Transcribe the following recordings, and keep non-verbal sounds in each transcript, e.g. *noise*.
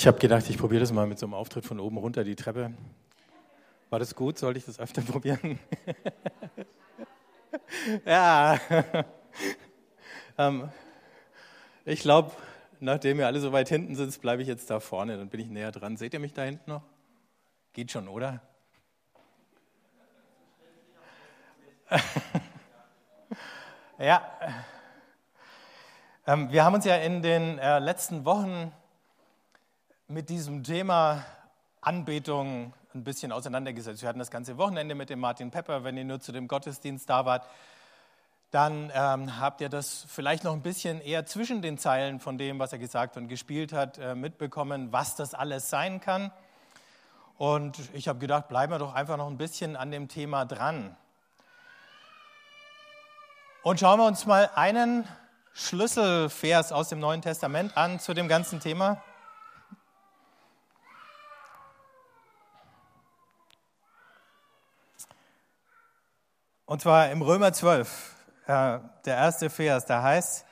Ich habe gedacht, ich probiere das mal mit so einem Auftritt von oben runter die Treppe. War das gut? Sollte ich das öfter *laughs* probieren? *laughs* ja. ähm, ich glaube, nachdem ihr alle so weit hinten sitzt, bleibe ich jetzt da vorne. Dann bin ich näher dran. Seht ihr mich da hinten noch? Geht schon, oder? *laughs* ja. Ähm, wir haben uns ja in den äh, letzten Wochen mit diesem Thema Anbetung ein bisschen auseinandergesetzt. Wir hatten das ganze Wochenende mit dem Martin Pepper. Wenn ihr nur zu dem Gottesdienst da wart, dann ähm, habt ihr das vielleicht noch ein bisschen eher zwischen den Zeilen von dem, was er gesagt und gespielt hat, äh, mitbekommen, was das alles sein kann. Und ich habe gedacht, bleiben wir doch einfach noch ein bisschen an dem Thema dran. Und schauen wir uns mal einen Schlüsselvers aus dem Neuen Testament an zu dem ganzen Thema. Und zwar im Römer 12, äh, der erste Vers, da heißt,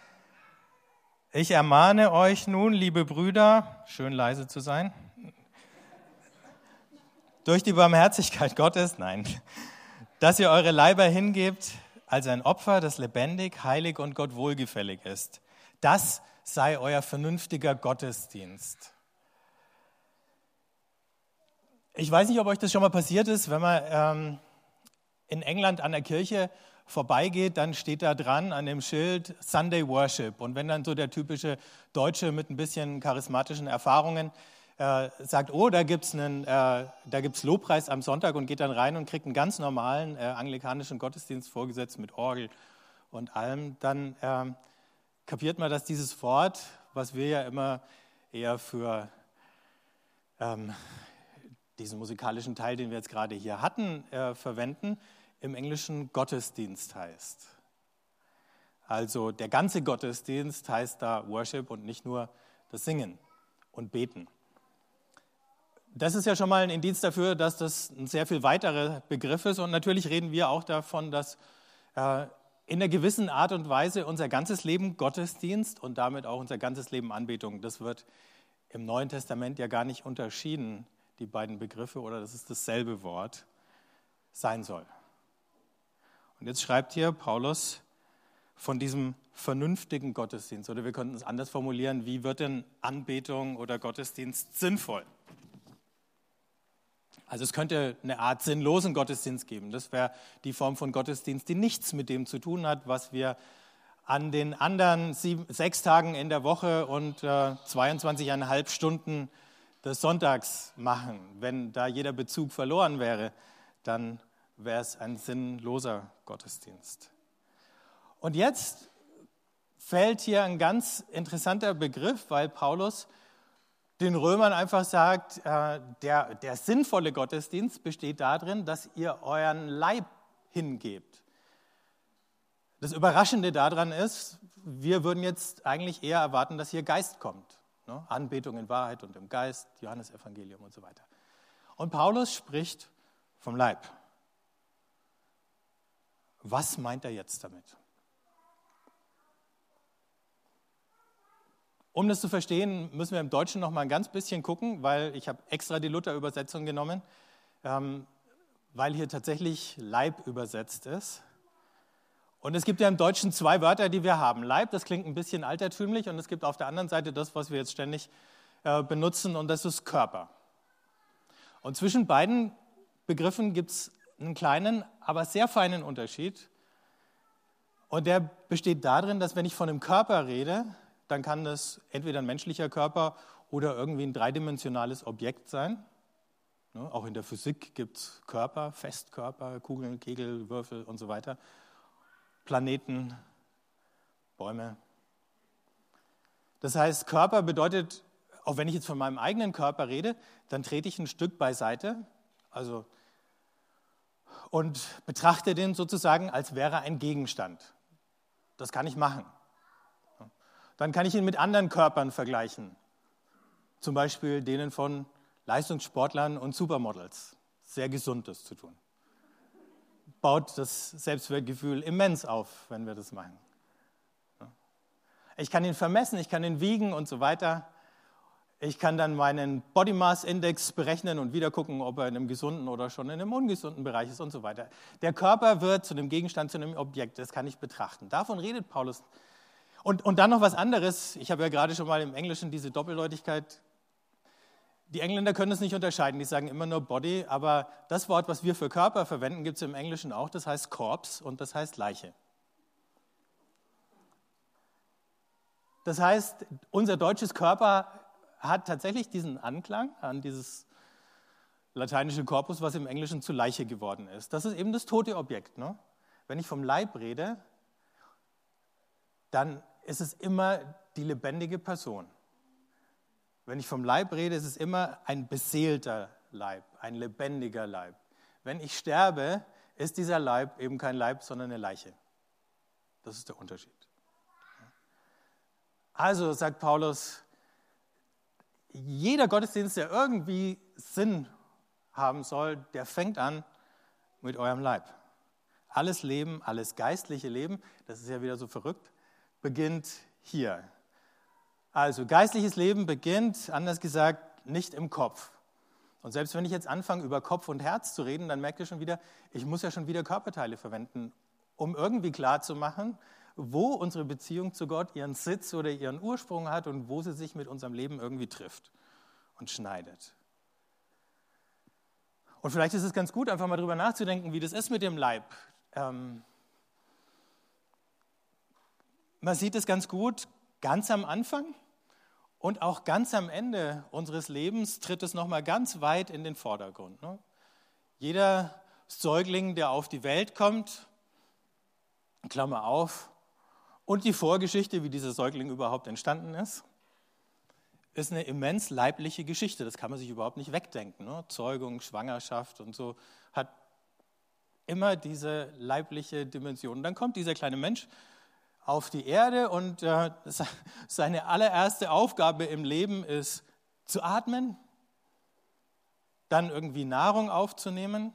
ich ermahne euch nun, liebe Brüder, schön leise zu sein, durch die Barmherzigkeit Gottes, nein, dass ihr eure Leiber hingebt als ein Opfer, das lebendig, heilig und Gott wohlgefällig ist. Das sei euer vernünftiger Gottesdienst. Ich weiß nicht, ob euch das schon mal passiert ist, wenn man ähm, in England an der Kirche vorbeigeht, dann steht da dran an dem Schild Sunday Worship. Und wenn dann so der typische Deutsche mit ein bisschen charismatischen Erfahrungen äh, sagt, oh, da gibt es äh, Lobpreis am Sonntag und geht dann rein und kriegt einen ganz normalen äh, anglikanischen Gottesdienst vorgesetzt mit Orgel und allem, dann äh, kapiert man, dass dieses Wort, was wir ja immer eher für ähm, diesen musikalischen Teil, den wir jetzt gerade hier hatten, äh, verwenden, im Englischen Gottesdienst heißt. Also der ganze Gottesdienst heißt da Worship und nicht nur das Singen und Beten. Das ist ja schon mal ein Indiz dafür, dass das ein sehr viel weiterer Begriff ist. Und natürlich reden wir auch davon, dass äh, in einer gewissen Art und Weise unser ganzes Leben Gottesdienst und damit auch unser ganzes Leben Anbetung, das wird im Neuen Testament ja gar nicht unterschieden, die beiden Begriffe, oder das ist dasselbe Wort, sein soll. Und jetzt schreibt hier Paulus von diesem vernünftigen Gottesdienst, oder wir könnten es anders formulieren, wie wird denn Anbetung oder Gottesdienst sinnvoll? Also es könnte eine Art sinnlosen Gottesdienst geben. Das wäre die Form von Gottesdienst, die nichts mit dem zu tun hat, was wir an den anderen sieben, sechs Tagen in der Woche und äh, 22,5 Stunden des Sonntags machen. Wenn da jeder Bezug verloren wäre, dann wäre es ein sinnloser Gottesdienst. Und jetzt fällt hier ein ganz interessanter Begriff, weil Paulus den Römern einfach sagt, äh, der, der sinnvolle Gottesdienst besteht darin, dass ihr euren Leib hingebt. Das Überraschende daran ist, wir würden jetzt eigentlich eher erwarten, dass hier Geist kommt. Ne? Anbetung in Wahrheit und im Geist, Johannesevangelium und so weiter. Und Paulus spricht vom Leib. Was meint er jetzt damit? Um das zu verstehen, müssen wir im Deutschen noch mal ein ganz bisschen gucken, weil ich habe extra die Luther-Übersetzung genommen, ähm, weil hier tatsächlich Leib übersetzt ist. Und es gibt ja im Deutschen zwei Wörter, die wir haben. Leib, das klingt ein bisschen altertümlich, und es gibt auf der anderen Seite das, was wir jetzt ständig äh, benutzen, und das ist Körper. Und zwischen beiden Begriffen gibt es einen kleinen, aber sehr feinen Unterschied. Und der besteht darin, dass wenn ich von einem Körper rede, dann kann das entweder ein menschlicher Körper oder irgendwie ein dreidimensionales Objekt sein. Ne, auch in der Physik gibt es Körper, Festkörper, Kugeln, Kegel, Würfel und so weiter. Planeten, Bäume. Das heißt, Körper bedeutet, auch wenn ich jetzt von meinem eigenen Körper rede, dann trete ich ein Stück beiseite. Also und betrachte den sozusagen, als wäre ein Gegenstand. Das kann ich machen. Dann kann ich ihn mit anderen Körpern vergleichen, zum Beispiel denen von Leistungssportlern und Supermodels. Sehr gesund, das zu tun. Baut das Selbstwertgefühl immens auf, wenn wir das machen. Ich kann ihn vermessen, ich kann ihn wiegen und so weiter. Ich kann dann meinen Body Mass Index berechnen und wieder gucken, ob er in einem gesunden oder schon in einem ungesunden Bereich ist und so weiter. Der Körper wird zu einem Gegenstand, zu einem Objekt, das kann ich betrachten. Davon redet Paulus. Und, und dann noch was anderes. Ich habe ja gerade schon mal im Englischen diese Doppeldeutigkeit. Die Engländer können es nicht unterscheiden, die sagen immer nur Body, aber das Wort, was wir für Körper verwenden, gibt es im Englischen auch, das heißt Corpse und das heißt Leiche. Das heißt, unser deutsches Körper hat tatsächlich diesen Anklang an dieses lateinische Korpus, was im Englischen zu Leiche geworden ist. Das ist eben das tote Objekt. Ne? Wenn ich vom Leib rede, dann ist es immer die lebendige Person. Wenn ich vom Leib rede, ist es immer ein beseelter Leib, ein lebendiger Leib. Wenn ich sterbe, ist dieser Leib eben kein Leib, sondern eine Leiche. Das ist der Unterschied. Also sagt Paulus, jeder Gottesdienst, der irgendwie Sinn haben soll, der fängt an mit eurem Leib. Alles Leben, alles geistliche Leben, das ist ja wieder so verrückt, beginnt hier. Also geistliches Leben beginnt, anders gesagt, nicht im Kopf. Und selbst wenn ich jetzt anfange, über Kopf und Herz zu reden, dann merkt ihr schon wieder, ich muss ja schon wieder Körperteile verwenden, um irgendwie klarzumachen, wo unsere Beziehung zu Gott ihren Sitz oder ihren Ursprung hat und wo sie sich mit unserem Leben irgendwie trifft und schneidet. Und vielleicht ist es ganz gut, einfach mal drüber nachzudenken, wie das ist mit dem Leib. Ähm, man sieht es ganz gut ganz am Anfang und auch ganz am Ende unseres Lebens tritt es nochmal ganz weit in den Vordergrund. Ne? Jeder Säugling, der auf die Welt kommt, Klammer auf, und die Vorgeschichte, wie dieser Säugling überhaupt entstanden ist, ist eine immens leibliche Geschichte. Das kann man sich überhaupt nicht wegdenken. Ne? Zeugung, Schwangerschaft und so hat immer diese leibliche Dimension. Und dann kommt dieser kleine Mensch auf die Erde und äh, seine allererste Aufgabe im Leben ist zu atmen, dann irgendwie Nahrung aufzunehmen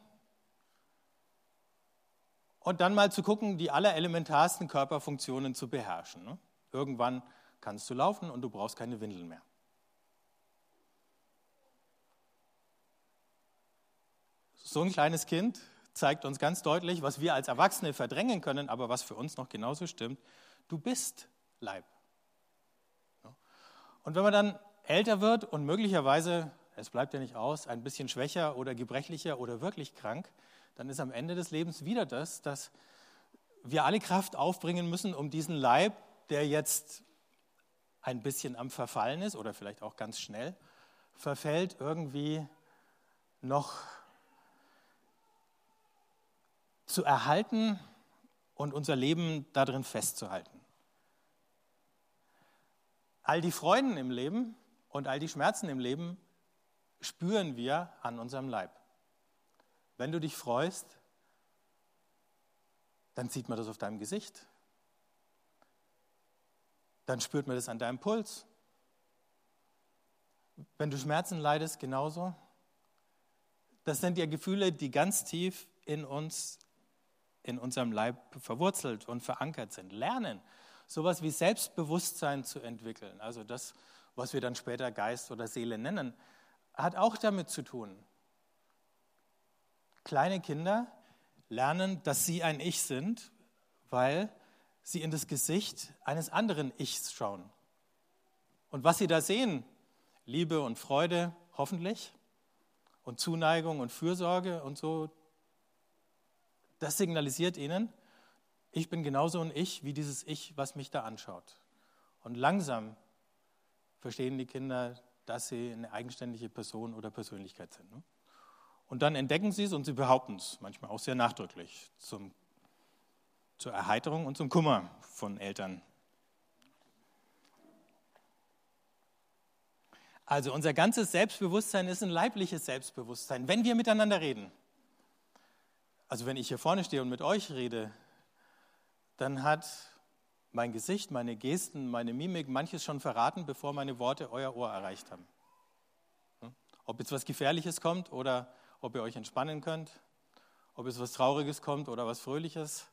und dann mal zu gucken, die allerelementarsten Körperfunktionen zu beherrschen. Ne? Irgendwann kannst du laufen und du brauchst keine Windeln mehr. So ein kleines Kind zeigt uns ganz deutlich, was wir als Erwachsene verdrängen können, aber was für uns noch genauso stimmt. Du bist Leib. Und wenn man dann älter wird und möglicherweise, es bleibt ja nicht aus, ein bisschen schwächer oder gebrechlicher oder wirklich krank, dann ist am Ende des Lebens wieder das, dass wir alle Kraft aufbringen müssen, um diesen Leib, der jetzt ein bisschen am Verfallen ist oder vielleicht auch ganz schnell verfällt, irgendwie noch zu erhalten und unser Leben darin festzuhalten. All die Freuden im Leben und all die Schmerzen im Leben spüren wir an unserem Leib. Wenn du dich freust, dann sieht man das auf deinem Gesicht. Dann spürt man das an deinem Puls. Wenn du Schmerzen leidest, genauso. Das sind ja Gefühle, die ganz tief in uns, in unserem Leib verwurzelt und verankert sind. Lernen, sowas wie Selbstbewusstsein zu entwickeln, also das, was wir dann später Geist oder Seele nennen, hat auch damit zu tun, Kleine Kinder lernen, dass sie ein Ich sind, weil sie in das Gesicht eines anderen Ichs schauen. Und was sie da sehen, Liebe und Freude, hoffentlich, und Zuneigung und Fürsorge und so, das signalisiert ihnen, ich bin genauso ein Ich wie dieses Ich, was mich da anschaut. Und langsam verstehen die Kinder, dass sie eine eigenständige Person oder Persönlichkeit sind. Ne? Und dann entdecken sie es und sie behaupten es, manchmal auch sehr nachdrücklich, zum, zur Erheiterung und zum Kummer von Eltern. Also unser ganzes Selbstbewusstsein ist ein leibliches Selbstbewusstsein, wenn wir miteinander reden. Also wenn ich hier vorne stehe und mit euch rede, dann hat mein Gesicht, meine Gesten, meine Mimik manches schon verraten, bevor meine Worte euer Ohr erreicht haben. Hm? Ob jetzt was Gefährliches kommt oder ob ihr euch entspannen könnt, ob es was Trauriges kommt oder was Fröhliches.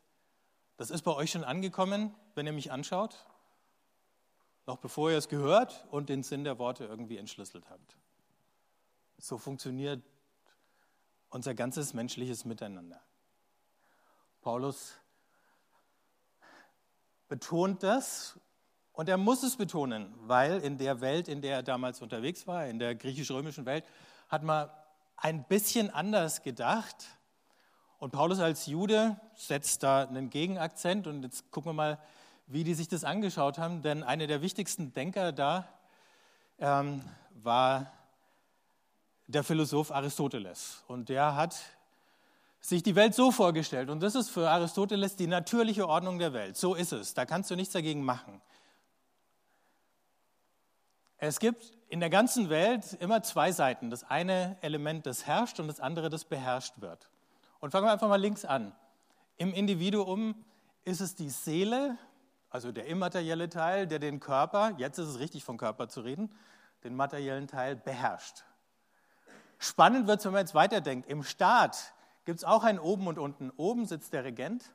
Das ist bei euch schon angekommen, wenn ihr mich anschaut. noch bevor ihr es gehört und den Sinn der Worte irgendwie entschlüsselt habt. So funktioniert unser ganzes menschliches Miteinander. Paulus betont das und er muss es betonen, weil in der Welt, in der er damals unterwegs war, in der griechisch-römischen Welt, hat man ein bisschen anders gedacht. Und Paulus als Jude setzt da einen Gegenakzent und jetzt gucken wir mal, wie die sich das angeschaut haben, denn einer der wichtigsten Denker da ähm, war der Philosoph Aristoteles. Und der hat sich die Welt so vorgestellt. Und das ist für Aristoteles die natürliche Ordnung der Welt. So ist es. Da kannst du nichts dagegen machen. Es gibt in der ganzen Welt immer zwei Seiten. Das eine Element, das herrscht und das andere, das beherrscht wird. Und fangen wir einfach mal links an. Im Individuum ist es die Seele, also der immaterielle Teil, der den Körper, jetzt ist es richtig vom Körper zu reden, den materiellen Teil beherrscht. Spannend wird es, wenn man jetzt weiterdenkt. Im Staat gibt es auch ein Oben und Unten. Oben sitzt der Regent,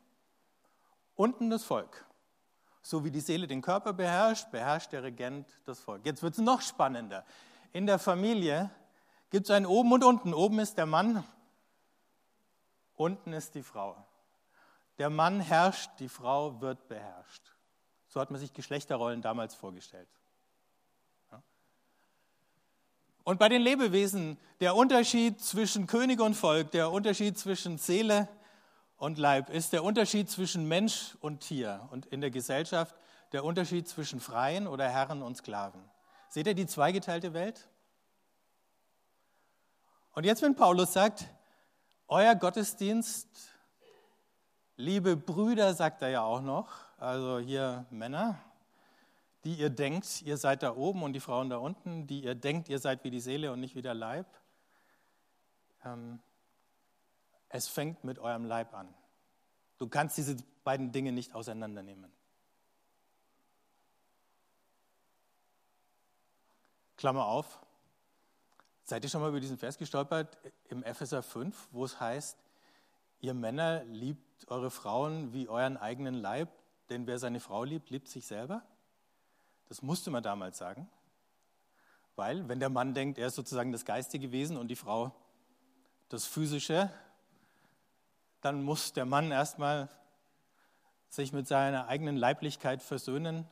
unten das Volk. So wie die Seele den Körper beherrscht, beherrscht der Regent das Volk. Jetzt wird es noch spannender. In der Familie gibt es ein Oben und Unten. Oben ist der Mann, unten ist die Frau. Der Mann herrscht, die Frau wird beherrscht. So hat man sich Geschlechterrollen damals vorgestellt. Und bei den Lebewesen der Unterschied zwischen König und Volk, der Unterschied zwischen Seele und Leib ist der Unterschied zwischen Mensch und Tier und in der Gesellschaft der Unterschied zwischen Freien oder Herren und Sklaven. Seht ihr die zweigeteilte Welt? Und jetzt, wenn Paulus sagt, euer Gottesdienst, liebe Brüder, sagt er ja auch noch, also hier Männer, die ihr denkt, ihr seid da oben und die Frauen da unten, die ihr denkt, ihr seid wie die Seele und nicht wie der Leib. Ähm, es fängt mit eurem Leib an. Du kannst diese beiden Dinge nicht auseinandernehmen. Klammer auf. Seid ihr schon mal über diesen Vers gestolpert im Epheser 5, wo es heißt, ihr Männer liebt eure Frauen wie euren eigenen Leib, denn wer seine Frau liebt, liebt sich selber? Das musste man damals sagen, weil wenn der Mann denkt, er ist sozusagen das geistige Wesen und die Frau das physische, dann muss der Mann erstmal sich mit seiner eigenen Leiblichkeit versöhnen,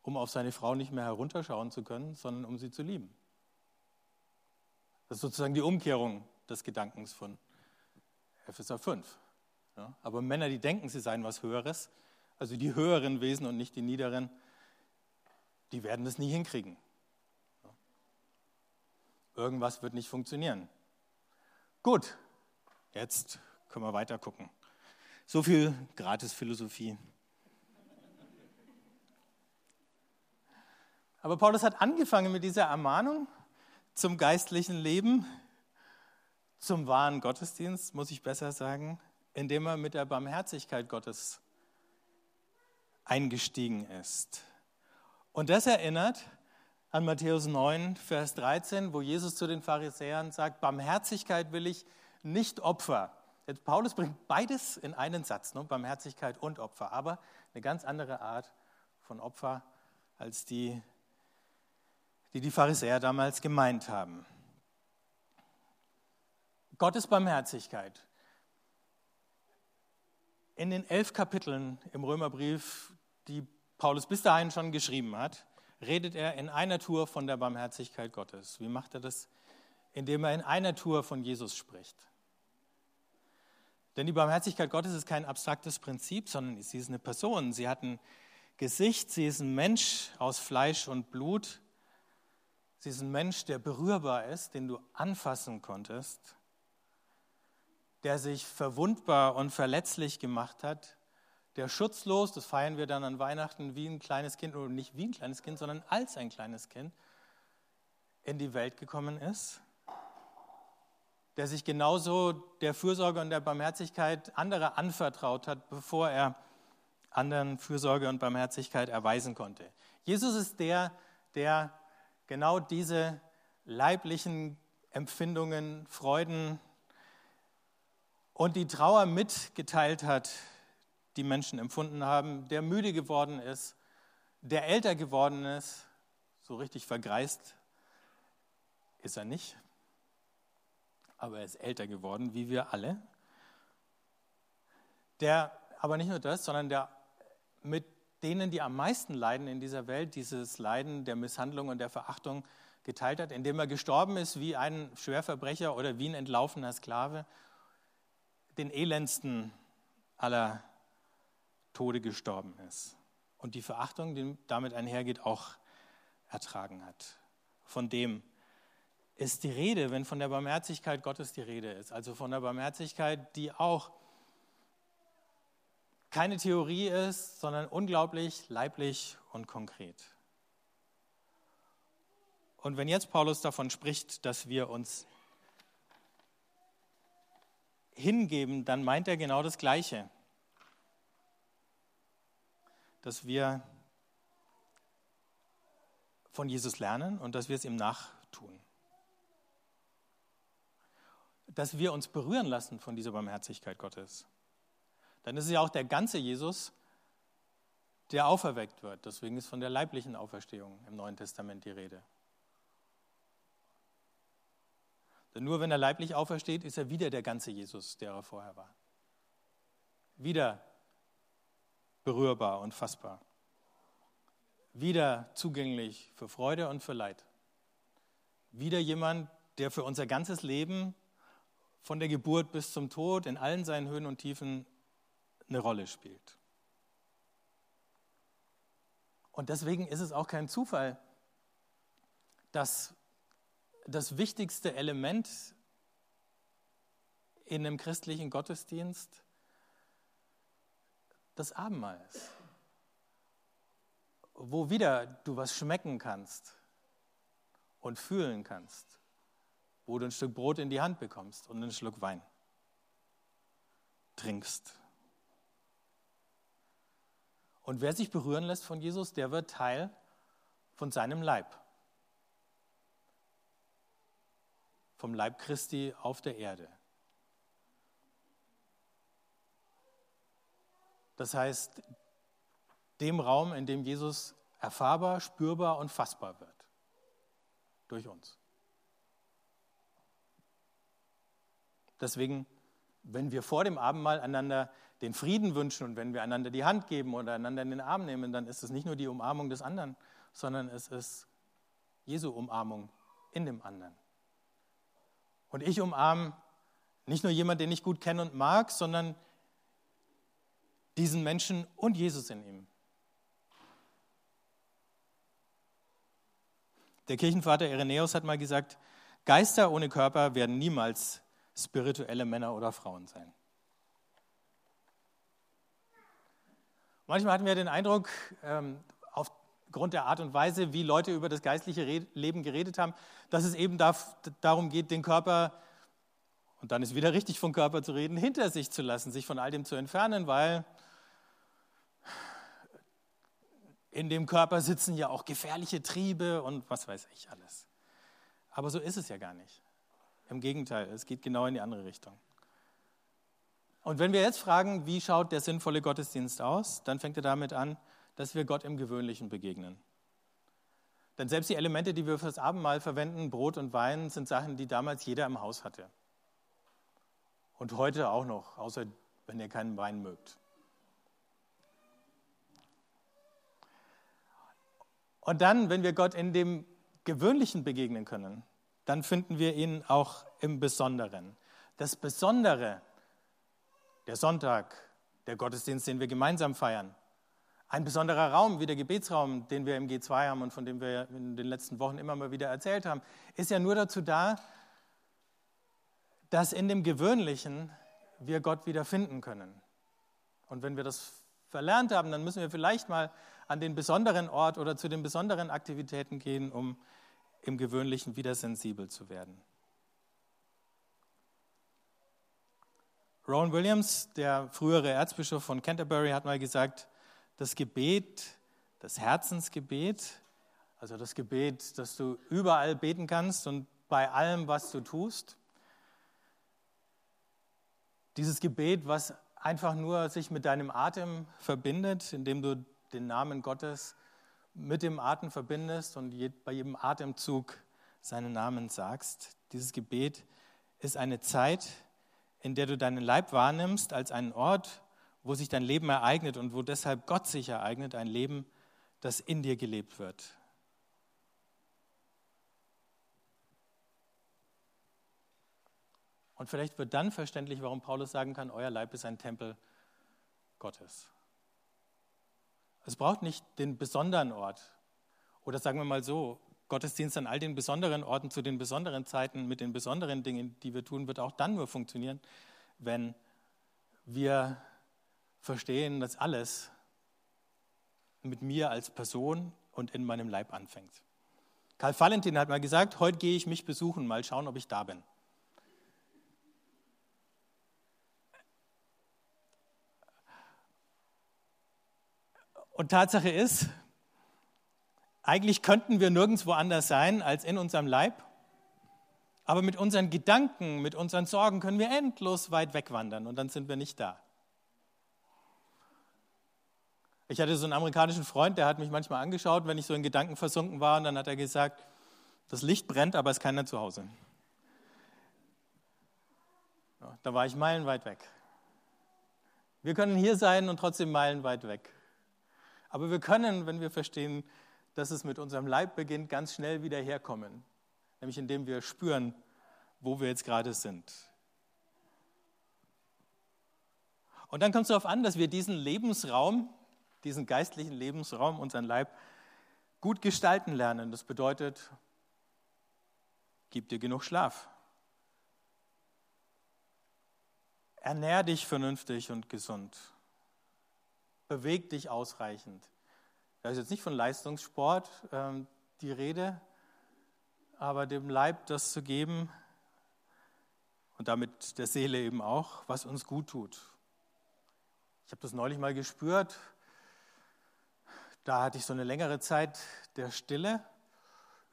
um auf seine Frau nicht mehr herunterschauen zu können, sondern um sie zu lieben. Das ist sozusagen die Umkehrung des Gedankens von Epheser 5. Ja, aber Männer, die denken, sie seien was Höheres, also die höheren Wesen und nicht die niederen, die werden das nie hinkriegen. Irgendwas wird nicht funktionieren. Gut, jetzt können wir weiter gucken. So viel Gratisphilosophie. Aber Paulus hat angefangen mit dieser Ermahnung zum geistlichen Leben, zum wahren Gottesdienst, muss ich besser sagen, indem er mit der Barmherzigkeit Gottes eingestiegen ist. Und das erinnert an Matthäus 9, Vers 13, wo Jesus zu den Pharisäern sagt, Barmherzigkeit will ich, nicht Opfer. Jetzt Paulus bringt beides in einen Satz, ne? Barmherzigkeit und Opfer, aber eine ganz andere Art von Opfer als die, die die Pharisäer damals gemeint haben. Gottes Barmherzigkeit. In den elf Kapiteln im Römerbrief, die Paulus bis dahin schon geschrieben hat, redet er in einer Tour von der Barmherzigkeit Gottes. Wie macht er das? Indem er in einer Tour von Jesus spricht. Denn die Barmherzigkeit Gottes ist kein abstraktes Prinzip, sondern sie ist eine Person. Sie hat ein Gesicht, sie ist ein Mensch aus Fleisch und Blut. Sie ist ein Mensch, der berührbar ist, den du anfassen konntest, der sich verwundbar und verletzlich gemacht hat, der schutzlos, das feiern wir dann an Weihnachten wie ein kleines Kind, oder nicht wie ein kleines Kind, sondern als ein kleines Kind in die Welt gekommen ist, der sich genauso der Fürsorge und der Barmherzigkeit anderer anvertraut hat, bevor er anderen Fürsorge und Barmherzigkeit erweisen konnte. Jesus ist der, der genau diese leiblichen Empfindungen, Freuden und die Trauer mitgeteilt hat, die Menschen empfunden haben, der müde geworden ist, der älter geworden ist, so richtig vergreist ist er nicht, aber er ist älter geworden, wie wir alle. Der aber nicht nur das, sondern der mit denen, die am meisten leiden in dieser Welt, dieses Leiden der Misshandlung und der Verachtung geteilt hat, indem er gestorben ist wie ein Schwerverbrecher oder wie ein entlaufener Sklave, den elendsten aller Tode gestorben ist und die Verachtung, die damit einhergeht, auch ertragen hat. Von dem ist die Rede, wenn von der Barmherzigkeit Gottes die Rede ist. Also von der Barmherzigkeit, die auch keine Theorie ist, sondern unglaublich leiblich und konkret. Und wenn jetzt Paulus davon spricht, dass wir uns hingeben, dann meint er genau das Gleiche. Dass wir von Jesus lernen und dass wir es ihm nachtun. Dass wir uns berühren lassen von dieser Barmherzigkeit Gottes. Dann ist es ja auch der ganze Jesus, der auferweckt wird. Deswegen ist von der leiblichen Auferstehung im Neuen Testament die Rede. Denn nur wenn er leiblich aufersteht, ist er wieder der ganze Jesus, der er vorher war. Wieder berührbar und fassbar. Wieder zugänglich für Freude und für Leid. Wieder jemand, der für unser ganzes Leben von der Geburt bis zum Tod in allen seinen Höhen und Tiefen eine Rolle spielt. Und deswegen ist es auch kein Zufall, dass das wichtigste Element in einem christlichen Gottesdienst das Abendmahl ist, wo wieder du was schmecken kannst und fühlen kannst, wo du ein Stück Brot in die Hand bekommst und einen Schluck Wein trinkst. Und wer sich berühren lässt von Jesus, der wird Teil von seinem Leib. vom Leib Christi auf der Erde. Das heißt, dem Raum, in dem Jesus erfahrbar, spürbar und fassbar wird. Durch uns. Deswegen, wenn wir vor dem Abendmahl einander den Frieden wünschen und wenn wir einander die Hand geben oder einander in den Arm nehmen, dann ist es nicht nur die Umarmung des anderen, sondern es ist Jesu Umarmung in dem anderen. Und ich umarme nicht nur jemanden, den ich gut kenne und mag, sondern diesen Menschen und Jesus in ihm. Der Kirchenvater Irenäus hat mal gesagt, Geister ohne Körper werden niemals spirituelle Männer oder Frauen sein. Manchmal hatten wir den Eindruck, ähm, aufgrund der Art und Weise, wie Leute über das geistliche Leben geredet haben, dass es eben darum geht, den Körper, und dann ist wieder richtig vom Körper zu reden, hinter sich zu lassen, sich von all dem zu entfernen, weil in dem Körper sitzen ja auch gefährliche Triebe und was weiß ich alles. Aber so ist es ja gar nicht. Im Gegenteil, es geht genau in die andere Richtung. Und wenn wir jetzt fragen, wie schaut der sinnvolle Gottesdienst aus, dann fängt er damit an, dass wir Gott im Gewöhnlichen begegnen. Denn selbst die Elemente, die wir fürs Abendmahl verwenden, Brot und Wein, sind Sachen, die damals jeder im Haus hatte. Und heute auch noch, außer wenn ihr keinen Wein mögt. Und dann, wenn wir Gott in dem Gewöhnlichen begegnen können, dann finden wir ihn auch im Besonderen. Das Besondere, der Sonntag, der Gottesdienst, den wir gemeinsam feiern, ein besonderer Raum, wie der Gebetsraum, den wir im G2 haben und von dem wir in den letzten Wochen immer mal wieder erzählt haben, ist ja nur dazu da, dass in dem Gewöhnlichen wir Gott wieder finden können. Und wenn wir das verlernt haben, dann müssen wir vielleicht mal an den besonderen Ort oder zu den besonderen Aktivitäten gehen, um im Gewöhnlichen wieder sensibel zu werden. Rowan Williams, der frühere Erzbischof von Canterbury, hat mal gesagt, das Gebet, das Herzensgebet, also das Gebet, das du überall beten kannst und bei allem, was du tust. Dieses Gebet, was einfach nur sich mit deinem Atem verbindet, indem du den Namen Gottes mit dem Atem verbindest und bei jedem Atemzug seinen Namen sagst. Dieses Gebet ist eine Zeit, in der du deinen Leib wahrnimmst als einen Ort, wo sich dein Leben ereignet und wo deshalb Gott sich ereignet, ein Leben, das in dir gelebt wird. Und vielleicht wird dann verständlich, warum Paulus sagen kann, euer Leib ist ein Tempel Gottes. Es braucht nicht den besonderen Ort. Oder sagen wir mal so, Gottesdienst an all den besonderen Orten zu den besonderen Zeiten mit den besonderen Dingen, die wir tun, wird auch dann nur funktionieren, wenn wir verstehen, dass alles mit mir als Person und in meinem Leib anfängt. Karl Valentin hat mal gesagt, heute gehe ich mich besuchen, mal schauen, ob ich da bin. Und Tatsache ist, eigentlich könnten wir nirgendwo anders sein als in unserem Leib. Aber mit unseren Gedanken, mit unseren Sorgen können wir endlos weit wegwandern und dann sind wir nicht da. Ich hatte so einen amerikanischen Freund, der hat mich manchmal angeschaut, wenn ich so in Gedanken versunken war, und dann hat er gesagt, das Licht brennt, aber es ist keiner zu Hause. Da war ich meilenweit weg. Wir können hier sein und trotzdem meilenweit weg. Aber wir können, wenn wir verstehen, dass es mit unserem Leib beginnt, ganz schnell wieder herkommen. Nämlich indem wir spüren, wo wir jetzt gerade sind. Und dann kommt es darauf an, dass wir diesen Lebensraum, diesen geistlichen Lebensraum, unseren Leib, gut gestalten lernen. Das bedeutet, gib dir genug Schlaf. Ernähr dich vernünftig und gesund beweg dich ausreichend. Da ist jetzt nicht von Leistungssport ähm, die Rede, aber dem Leib das zu geben und damit der Seele eben auch, was uns gut tut. Ich habe das neulich mal gespürt. Da hatte ich so eine längere Zeit der Stille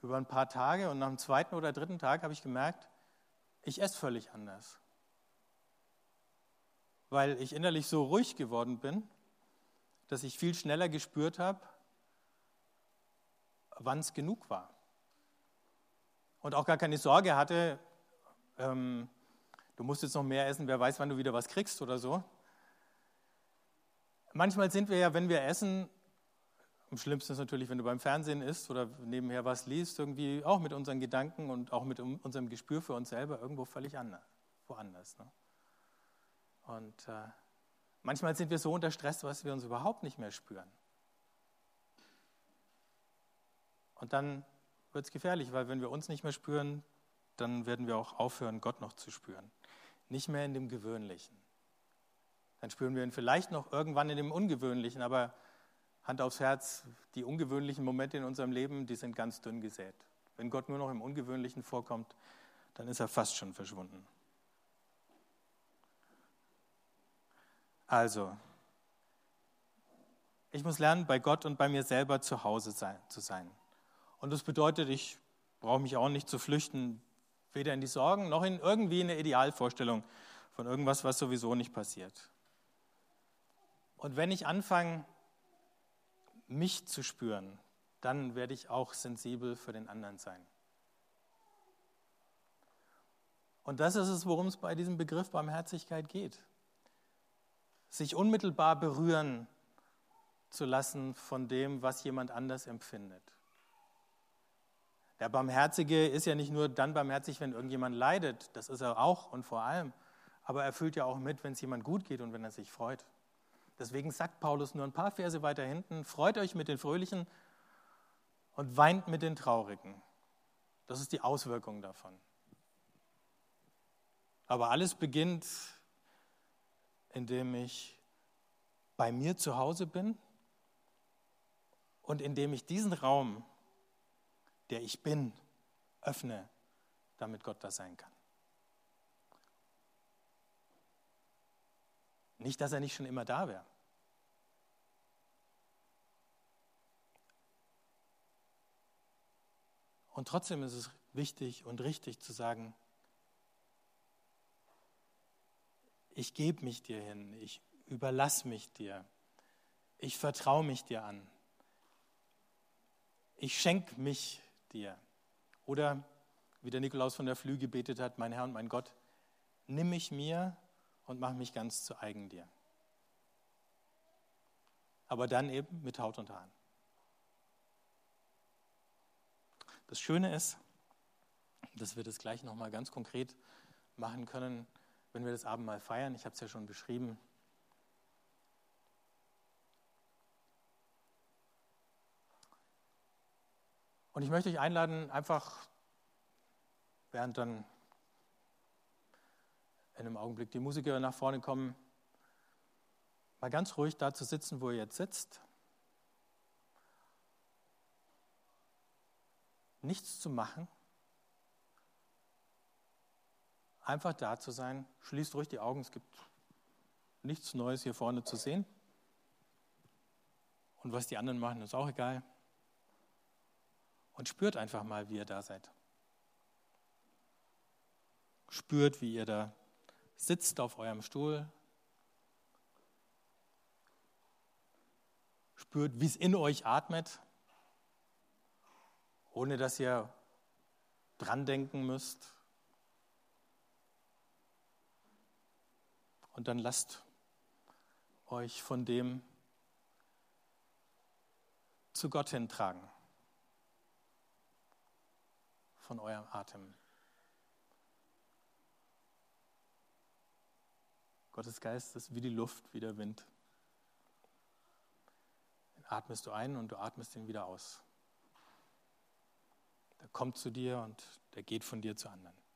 über ein paar Tage und dem zweiten oder dritten Tag habe ich gemerkt, ich esse völlig anders. Weil ich innerlich so ruhig geworden bin dass ich viel schneller gespürt habe, wann es genug war. Und auch gar keine Sorge hatte, ähm, du musst jetzt noch mehr essen, wer weiß, wann du wieder was kriegst oder so. Manchmal sind wir ja, wenn wir essen, am schlimmsten ist natürlich, wenn du beim Fernsehen isst oder nebenher was liest, irgendwie auch mit unseren Gedanken und auch mit unserem Gespür für uns selber irgendwo völlig anders, woanders. Ne? Und äh, Manchmal sind wir so unter Stress, dass wir uns überhaupt nicht mehr spüren. Und dann wird es gefährlich, weil wenn wir uns nicht mehr spüren, dann werden wir auch aufhören, Gott noch zu spüren. Nicht mehr in dem Gewöhnlichen. Dann spüren wir ihn vielleicht noch irgendwann in dem Ungewöhnlichen, aber Hand aufs Herz, die ungewöhnlichen Momente in unserem Leben, die sind ganz dünn gesät. Wenn Gott nur noch im Ungewöhnlichen vorkommt, dann ist er fast schon verschwunden. Also, ich muss lernen, bei Gott und bei mir selber zu Hause sein, zu sein. Und das bedeutet, ich brauche mich auch nicht zu flüchten, weder in die Sorgen noch in irgendwie eine Idealvorstellung von irgendwas, was sowieso nicht passiert. Und wenn ich anfange, mich zu spüren, dann werde ich auch sensibel für den anderen sein. Und das ist es, worum es bei diesem Begriff Barmherzigkeit geht sich unmittelbar berühren zu lassen von dem, was jemand anders empfindet. Der Barmherzige ist ja nicht nur dann barmherzig, wenn irgendjemand leidet, das ist er auch und vor allem, aber er fühlt ja auch mit, wenn es jemand gut geht und wenn er sich freut. Deswegen sagt Paulus nur ein paar Verse weiter hinten, freut euch mit den Fröhlichen und weint mit den Traurigen. Das ist die Auswirkung davon. Aber alles beginnt indem ich bei mir zu Hause bin und indem ich diesen Raum, der ich bin, öffne, damit Gott da sein kann. Nicht, dass er nicht schon immer da wäre. Und trotzdem ist es wichtig und richtig zu sagen, ich gebe mich dir hin, ich überlasse mich dir, ich vertraue mich dir an. ich schenke mich dir. Oder wie der Nikolaus von der Flüge gebetet hat, mein Herr und mein Gott, nimm mich mir und mach mich ganz zu eigen dir. Aber dann eben mit Haut und Haaren. Das Schöne ist, dass wir das gleich nochmal ganz konkret machen können, wenn wir das Abendmahl feiern. Ich habe es ja schon beschrieben. Und ich möchte euch einladen, einfach während dann in einem Augenblick die Musiker nach vorne kommen, mal ganz ruhig da zu sitzen, wo ihr jetzt sitzt. Nichts zu machen. Einfach da zu sein. Schließt ruhig die Augen, es gibt nichts Neues hier vorne zu sehen. Und was die anderen machen, ist auch egal. Und spürt einfach mal, wie ihr da seid. Spürt, wie ihr da sitzt auf eurem Stuhl. Spürt, wie es in euch atmet, ohne dass ihr dran denken müsst. Und dann lasst euch von dem zu Gott hintragen, von eurem Atem. Gottes Geist ist wie die Luft, wie der Wind. Den atmest du ein und du atmest ihn wieder aus. Der kommt zu dir und der geht von dir zu anderen.